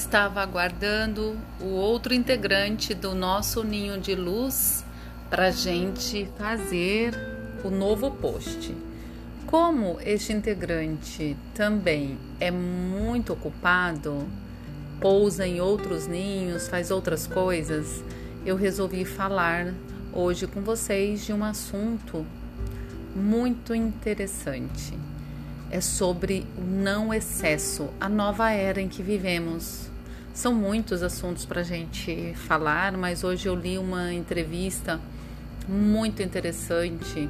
estava aguardando o outro integrante do nosso ninho de luz para gente fazer o novo post. Como este integrante também é muito ocupado, pousa em outros ninhos, faz outras coisas, eu resolvi falar hoje com vocês de um assunto muito interessante é sobre o não excesso, a nova era em que vivemos. São muitos assuntos para a gente falar, mas hoje eu li uma entrevista muito interessante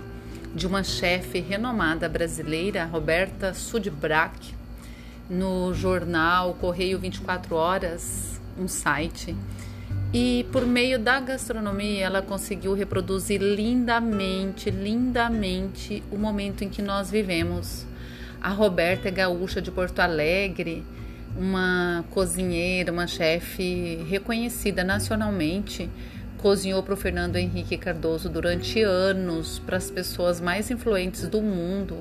de uma chefe renomada brasileira, Roberta Sudbrack, no jornal Correio 24 Horas, um site. E por meio da gastronomia, ela conseguiu reproduzir lindamente, lindamente o momento em que nós vivemos a Roberta é gaúcha de Porto Alegre, uma cozinheira, uma chefe reconhecida nacionalmente. Cozinhou para o Fernando Henrique Cardoso durante anos, para as pessoas mais influentes do mundo.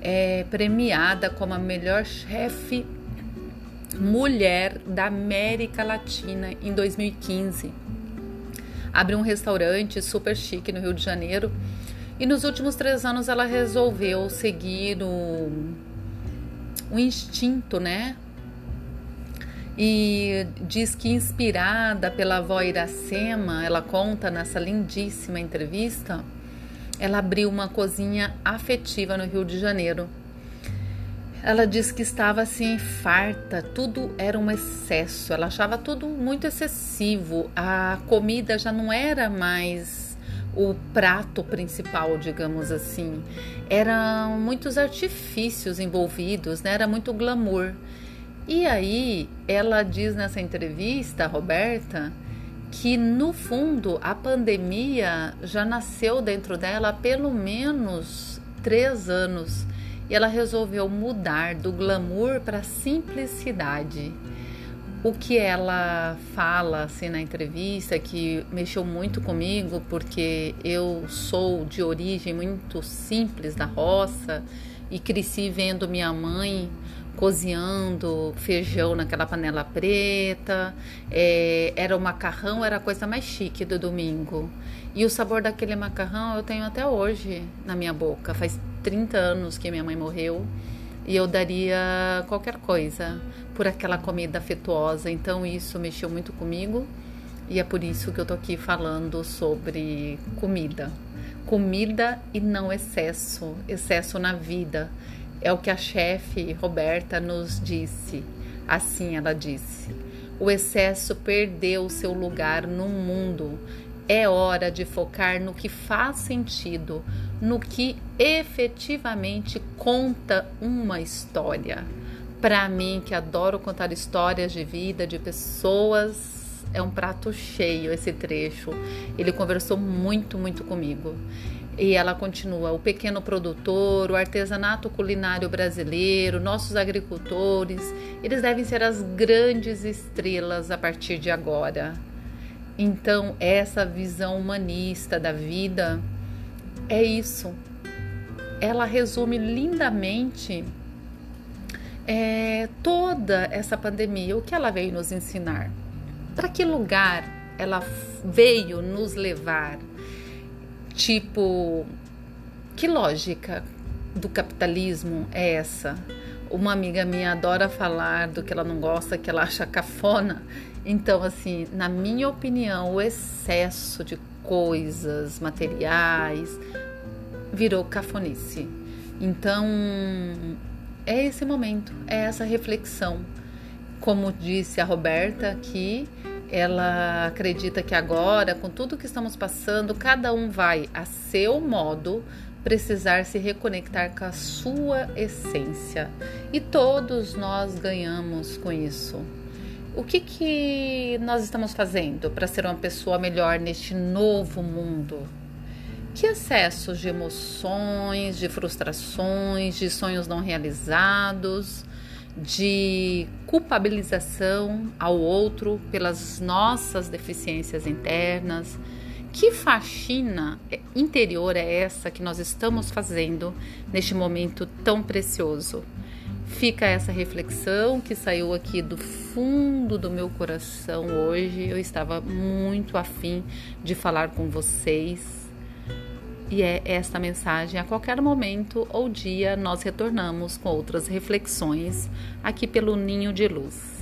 É premiada como a melhor chefe mulher da América Latina em 2015. Abriu um restaurante super chique no Rio de Janeiro e nos últimos três anos ela resolveu seguir o, o instinto, né? E diz que inspirada pela avó Iracema, ela conta nessa lindíssima entrevista, ela abriu uma cozinha afetiva no Rio de Janeiro. Ela diz que estava assim farta, tudo era um excesso, ela achava tudo muito excessivo, a comida já não era mais o prato principal, digamos assim. Eram muitos artifícios envolvidos, né? Era muito glamour. E aí, ela diz nessa entrevista, Roberta, que no fundo a pandemia já nasceu dentro dela há pelo menos três anos e ela resolveu mudar do glamour para simplicidade. O que ela fala assim na entrevista que mexeu muito comigo, porque eu sou de origem muito simples da roça e cresci vendo minha mãe cozinhando feijão naquela panela preta, é, era o macarrão, era a coisa mais chique do domingo. E o sabor daquele macarrão eu tenho até hoje na minha boca. Faz 30 anos que minha mãe morreu e eu daria qualquer coisa por aquela comida afetuosa. Então isso mexeu muito comigo e é por isso que eu tô aqui falando sobre comida. Comida e não excesso, excesso na vida. É o que a chefe Roberta nos disse. Assim ela disse: o excesso perdeu seu lugar no mundo. É hora de focar no que faz sentido, no que efetivamente conta uma história. Para mim, que adoro contar histórias de vida de pessoas, é um prato cheio esse trecho. Ele conversou muito, muito comigo. E ela continua: o pequeno produtor, o artesanato culinário brasileiro, nossos agricultores, eles devem ser as grandes estrelas a partir de agora. Então, essa visão humanista da vida é isso. Ela resume lindamente é, toda essa pandemia, o que ela veio nos ensinar, para que lugar ela veio nos levar. Tipo, que lógica do capitalismo é essa? Uma amiga minha adora falar do que ela não gosta, que ela acha cafona. Então, assim, na minha opinião, o excesso de coisas materiais virou cafonice. Então, é esse momento, é essa reflexão. Como disse a Roberta aqui, ela acredita que agora, com tudo que estamos passando, cada um vai a seu modo precisar se reconectar com a sua essência. E todos nós ganhamos com isso. O que, que nós estamos fazendo para ser uma pessoa melhor neste novo mundo? Que excessos de emoções, de frustrações, de sonhos não realizados, de culpabilização ao outro pelas nossas deficiências internas, que faxina interior é essa que nós estamos fazendo neste momento tão precioso? Fica essa reflexão que saiu aqui do fundo do meu coração hoje. Eu estava muito afim de falar com vocês. E é esta mensagem. A qualquer momento ou dia nós retornamos com outras reflexões aqui pelo Ninho de Luz.